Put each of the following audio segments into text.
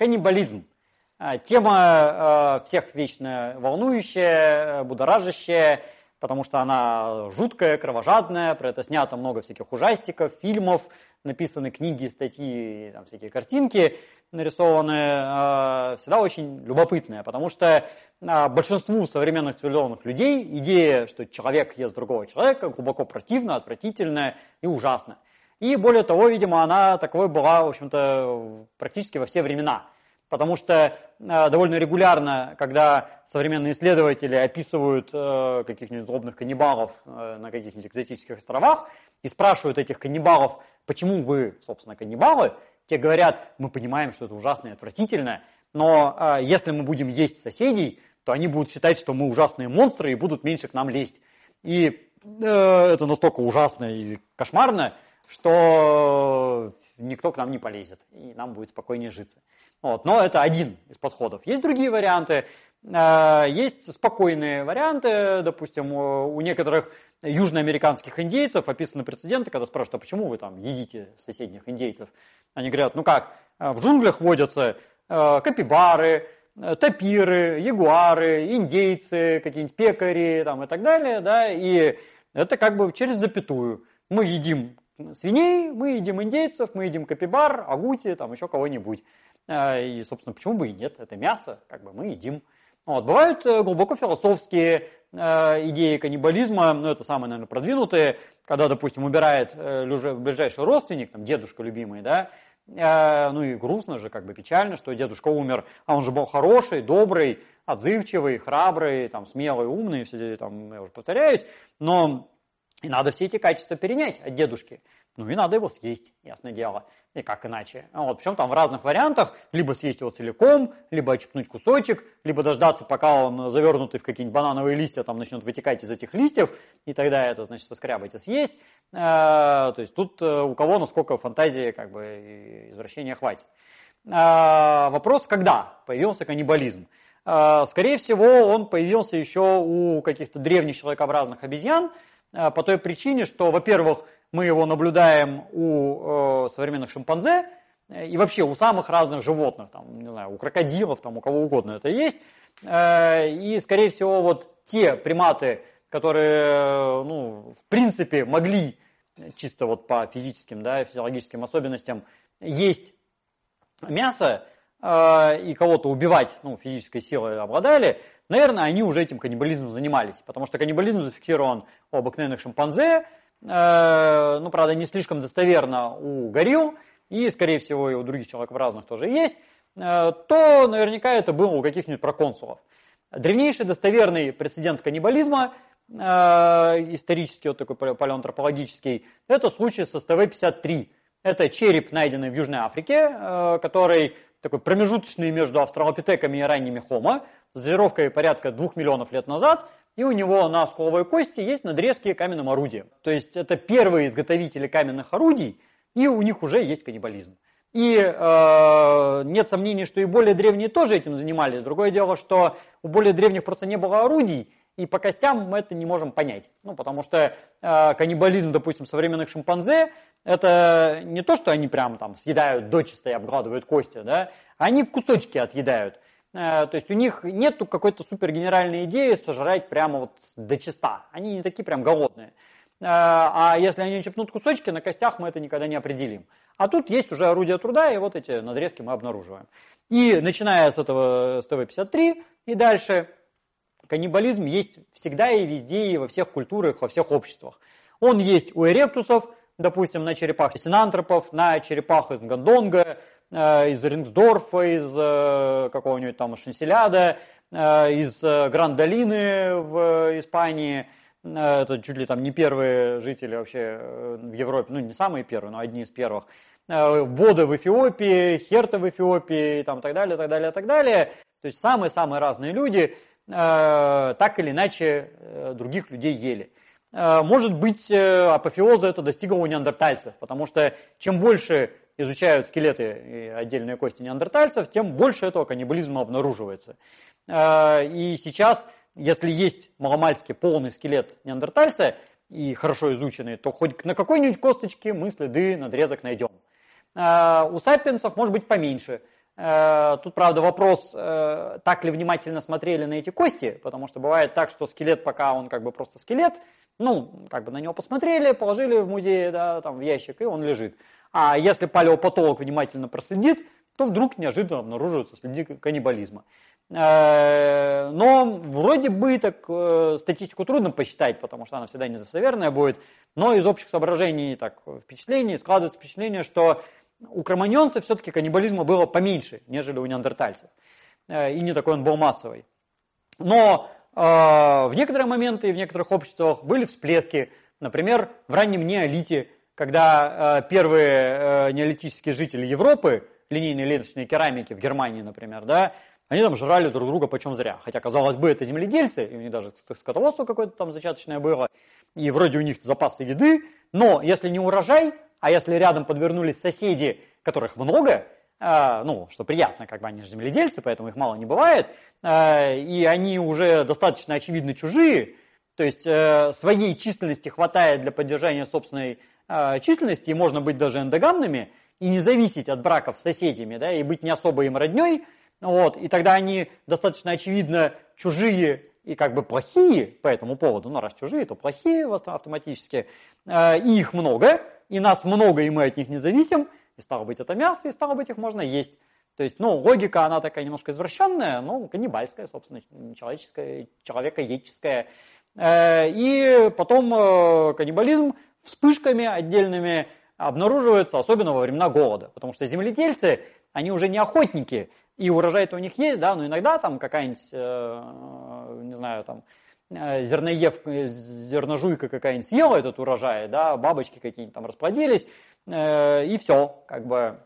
Каннибализм. Тема всех вечно волнующая, будоражащая, потому что она жуткая, кровожадная, про это снято много всяких ужастиков, фильмов, написаны книги, статьи, там, всякие картинки нарисованные, всегда очень любопытная, потому что большинству современных цивилизованных людей идея, что человек ест другого человека, глубоко противна, отвратительная и ужасна. И более того, видимо, она таковой была, в общем-то, практически во все времена. Потому что э, довольно регулярно, когда современные исследователи описывают э, каких-нибудь злобных каннибалов э, на каких-нибудь экзотических островах и спрашивают этих каннибалов, почему вы, собственно, каннибалы, те говорят, мы понимаем, что это ужасно и отвратительно, но если мы будем есть соседей, то они будут считать, что мы ужасные монстры и будут меньше к нам лезть. И это настолько ужасно и кошмарно, что никто к нам не полезет, и нам будет спокойнее житься. Вот. Но это один из подходов. Есть другие варианты. Э, есть спокойные варианты, допустим, у некоторых южноамериканских индейцев описаны прецеденты, когда спрашивают, а почему вы там едите соседних индейцев? Они говорят, ну как, э, в джунглях водятся э, капибары, тапиры, ягуары, индейцы, какие-нибудь пекари там, и так далее, да, и это как бы через запятую. Мы едим свиней, мы едим индейцев, мы едим капибар, агути, там еще кого-нибудь. Э, и, собственно, почему бы и нет? Это мясо, как бы мы едим. Вот. Бывают э, глубоко философские э, идеи каннибализма, ну это самые, наверное, продвинутые, когда, допустим, убирает ближайший родственник, там, дедушка любимый, да, ну и грустно же, как бы печально, что дедушка умер, а он же был хороший, добрый, отзывчивый, храбрый, там, смелый, умный, все, там, я уже повторяюсь, но и надо все эти качества перенять от дедушки. Ну и надо его съесть, ясное дело. И как иначе. Вот, причем там в разных вариантах. Либо съесть его целиком, либо очепнуть кусочек, либо дождаться, пока он завернутый в какие-нибудь банановые листья там начнет вытекать из этих листьев, и тогда это, значит, соскрябать и съесть. Э, то есть тут э, у кого насколько фантазии, как бы, извращения хватит. Э, вопрос, когда появился каннибализм? Скорее всего, он появился еще у каких-то древних человекообразных обезьян, по той причине, что, во-первых, мы его наблюдаем у э, современных шимпанзе э, и вообще у самых разных животных, там, не знаю, у крокодилов, там, у кого угодно это есть. Э, и, скорее всего, вот те приматы, которые, ну, в принципе, могли чисто вот по физическим, да, физиологическим особенностям есть мясо э, и кого-то убивать, ну, физической силой обладали, наверное, они уже этим каннибализмом занимались, потому что каннибализм зафиксирован у обыкновенных шимпанзе, Э, ну, правда, не слишком достоверно у горилл, и, скорее всего, и у других человекообразных тоже есть, э, то наверняка это было у каких-нибудь проконсулов. Древнейший достоверный прецедент каннибализма, э, исторический, вот такой палеоантропологический, это случай с СТВ-53. Это череп, найденный в Южной Африке, который такой промежуточный между австралопитеками и ранними хомо, с датировкой порядка двух миллионов лет назад, и у него на скуловой кости есть надрезки каменным орудием. То есть это первые изготовители каменных орудий, и у них уже есть каннибализм. И э, нет сомнений, что и более древние тоже этим занимались. Другое дело, что у более древних просто не было орудий, и по костям мы это не можем понять. Ну, потому что э, каннибализм, допустим, современных шимпанзе, это не то, что они прям там съедают дочисто и обгладывают кости, да, они кусочки отъедают. Э, то есть у них нет какой-то супер генеральной идеи сожрать прямо вот до чиста. Они не такие прям голодные. Э, а если они чепнут кусочки, на костях мы это никогда не определим. А тут есть уже орудие труда, и вот эти надрезки мы обнаруживаем. И начиная с этого СТВ-53 и дальше, каннибализм есть всегда и везде, и во всех культурах, во всех обществах. Он есть у эректусов, допустим, на черепах синантропов, на черепах из Гандонга, Э, из Ринсдорфа, из э, какого-нибудь там Шенселяда, э, из Гранд-Долины в Испании. Это чуть ли там не первые жители вообще в Европе, ну не самые первые, но одни из первых. Боды в Эфиопии, Херта в Эфиопии, там, так далее, так далее, так далее. То есть самые-самые разные люди так или иначе других людей ели. Может быть, апофеоза это достигло у неандертальцев, потому что чем больше изучают скелеты и отдельные кости неандертальцев, тем больше этого каннибализма обнаруживается. А, и сейчас, если есть маломальский полный скелет неандертальца и хорошо изученный, то хоть на какой-нибудь косточке мы следы надрезок найдем. А, у сапиенсов может быть поменьше. Э, тут, правда, вопрос, э, так ли внимательно смотрели на эти кости, потому что бывает так, что скелет, пока он как бы просто скелет, ну, как бы на него посмотрели, положили в музей, да, там, в ящик, и он лежит. А если палеопатолог внимательно проследит, то вдруг неожиданно обнаруживаются следы каннибализма. Э, но вроде бы так э, статистику трудно посчитать, потому что она всегда недостоверная будет. Но из общих соображений, так, впечатлений складывается впечатление, что у кроманьонцев все-таки каннибализма было поменьше, нежели у неандертальцев. Э, и не такой он был массовый. Но в некоторые моменты и в некоторых обществах были всплески. Например, в раннем неолите, когда первые неолитические жители Европы, линейные ленточные керамики в Германии, например, да, они там жрали друг друга почем зря. Хотя, казалось бы, это земледельцы, и у них даже скотоводство какое-то там зачаточное было, и вроде у них запасы еды, но если не урожай, а если рядом подвернулись соседи, которых много, э, ну, что приятно, как бы они же земледельцы, поэтому их мало не бывает, э, и они уже достаточно очевидно чужие, то есть э, своей численности хватает для поддержания собственной э, численности, и можно быть даже эндогамными, и не зависеть от браков с соседями, да, и быть не особо им родней, вот, и тогда они достаточно очевидно чужие и как бы плохие по этому поводу. Ну, раз чужие, то плохие автоматически. Э, и их много, и нас много, и мы от них не зависим. И стало быть, это мясо, и стало быть, их можно есть. То есть, ну, логика, она такая немножко извращенная, но каннибальская, собственно, человеческая, человекоедческая. Э, и потом э, каннибализм вспышками отдельными обнаруживается, особенно во времена голода. Потому что земледельцы, они уже не охотники, и урожай-то у них есть, да, но иногда там какая-нибудь, э, не знаю, там, э, зерноев, зерножуйка какая-нибудь съела этот урожай, да, бабочки какие-нибудь там расплодились, э, и все, как бы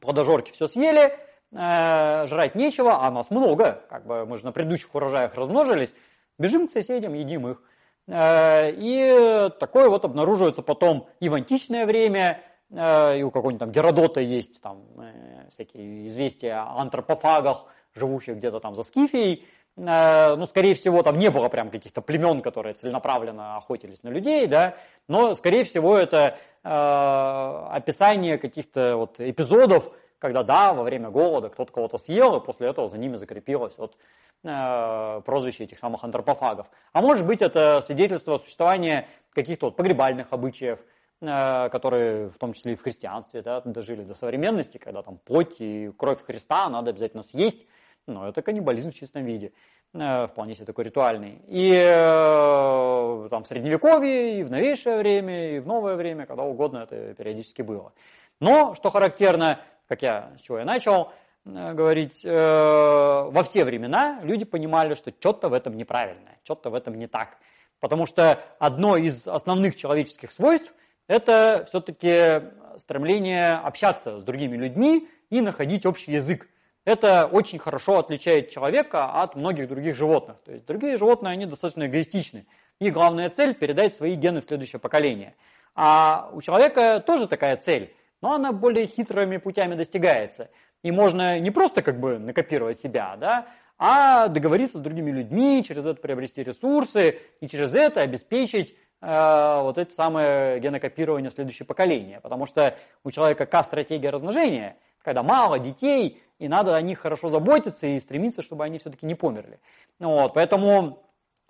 плодожорки все съели, жрать нечего, а нас много, как бы мы же на предыдущих урожаях размножились, бежим к соседям, едим их. Э, и такое вот обнаруживается потом и в античное время, Э, и у какого-нибудь там Геродота есть там э, всякие известия о антропофагах, живущих где-то там за Скифией. Ну, скорее всего, там не было прям каких-то племен, которые целенаправленно охотились на людей, да, но, скорее всего, это описание каких-то вот эпизодов, когда, да, во время голода кто-то кого-то съел, и после этого за ними закрепилось вот прозвище этих самых антропофагов. А может быть, это свидетельство существования каких-то вот погребальных обычаев, Э, которые в том числе и в христианстве да, дожили до современности, когда там плоть и кровь Христа надо обязательно съесть, но это каннибализм в чистом виде, э, вполне себе такой ритуальный. И э, там в Средневековье, и в новейшее время, и в новое время, когда угодно это периодически было. Но, что характерно, как я, с чего я начал говорить, во все времена люди понимали, что что-то в этом неправильное, что-то в этом не так. Потому что одно из основных человеческих свойств – это все-таки стремление общаться с другими людьми и находить общий язык. Это очень хорошо отличает человека от многих других животных. То есть другие животные, они достаточно эгоистичны. Их главная цель – передать свои гены в следующее поколение. А у человека тоже такая цель, но она более хитрыми путями достигается. И можно не просто как бы накопировать себя, да, а договориться с другими людьми, через это приобрести ресурсы и через это обеспечить Э, вот это самое генокопирование в следующее поколение. Потому что у человека К-стратегия размножения, когда мало детей, и надо о них хорошо заботиться и стремиться, чтобы они все-таки не померли. Вот, поэтому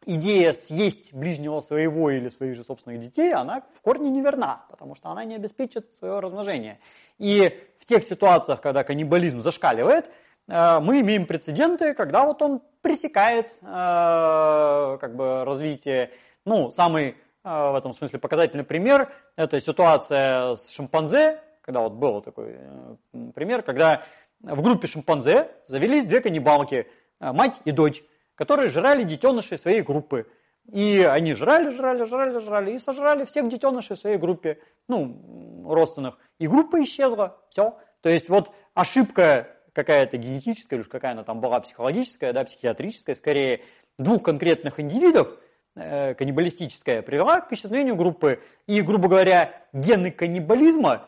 идея съесть ближнего своего или своих же собственных детей, она в корне неверна, потому что она не обеспечит свое размножение. И в тех ситуациях, когда каннибализм зашкаливает, э, мы имеем прецеденты, когда вот он пресекает э, как бы развитие, ну, самый а, в этом смысле показательный пример – это ситуация с шимпанзе, когда вот был такой э, пример, когда в группе шимпанзе завелись две каннибалки, э, мать и дочь, которые жрали детенышей своей группы. И они жрали, жрали, жрали, жрали и сожрали всех детенышей в своей группе, ну, родственных. И группа исчезла, все. То есть вот ошибка какая-то генетическая, или уж какая она там была психологическая, да, психиатрическая, скорее, двух конкретных индивидов – Э, каннибалистическая привела к исчезновению группы. И, грубо говоря, гены каннибализма,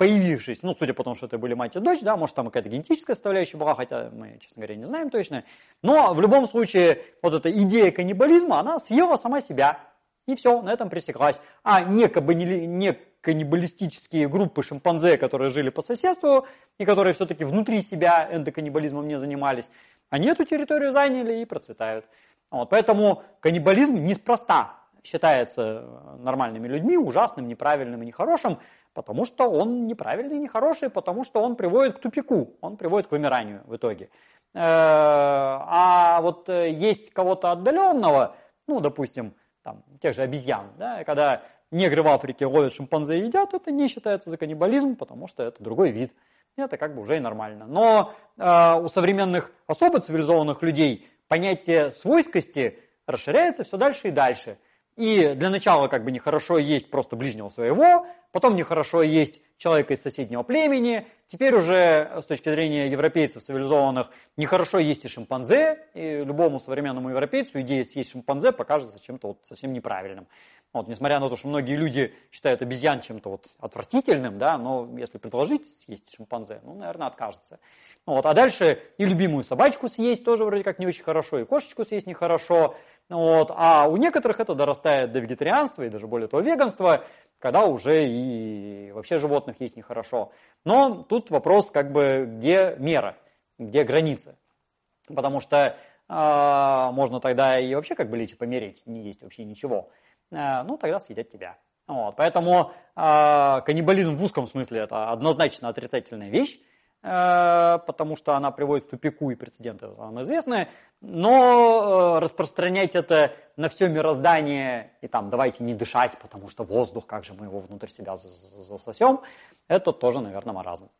появившись, ну, судя по тому, что это были мать и дочь, да, может, там какая-то генетическая составляющая была, хотя мы, честно говоря, не знаем точно. Но в любом случае, вот эта идея каннибализма, она съела сама себя. И все, на этом пресеклась. А не, не каннибалистические группы шимпанзе, которые жили по соседству и которые все-таки внутри себя эндоканнибализмом не занимались, они эту территорию заняли и процветают. Вот, поэтому каннибализм неспроста считается нормальными людьми ужасным, неправильным и нехорошим, потому что он неправильный и нехороший, потому что он приводит к тупику, он приводит к вымиранию в итоге. Э, а вот э, есть кого-то отдаленного, ну, допустим, там, тех же обезьян, да, когда негры в Африке ловят шимпанзе и едят, это не считается за каннибализм, потому что это другой вид. Это как бы уже и нормально. Но э, у современных особо цивилизованных людей понятие свойскости расширяется все дальше и дальше. И для начала как бы нехорошо есть просто ближнего своего, потом нехорошо есть человека из соседнего племени, теперь уже с точки зрения европейцев цивилизованных нехорошо есть и шимпанзе, и любому современному европейцу идея съесть шимпанзе покажется чем-то вот совсем неправильным. Вот, несмотря на то, что многие люди считают обезьян чем-то вот отвратительным, да, но если предложить съесть шимпанзе, ну, наверное, откажется. Ну, вот, а дальше и любимую собачку съесть тоже вроде как не очень хорошо, и кошечку съесть нехорошо, вот. А у некоторых это дорастает до вегетарианства и даже более того веганства, когда уже и вообще животных есть нехорошо. Но тут вопрос, как бы, где мера, где граница. Потому что э, можно тогда и вообще как бы лечь и помереть, не есть вообще ничего. Э, ну, тогда съедят тебя. Вот. Поэтому э, каннибализм в узком смысле это однозначно отрицательная вещь. Э, потому что она приводит к тупику и прецеденты вам известны, но э, распространять это на все мироздание и там давайте не дышать, потому что воздух, как же мы его внутрь себя засосем, это тоже, наверное, маразм.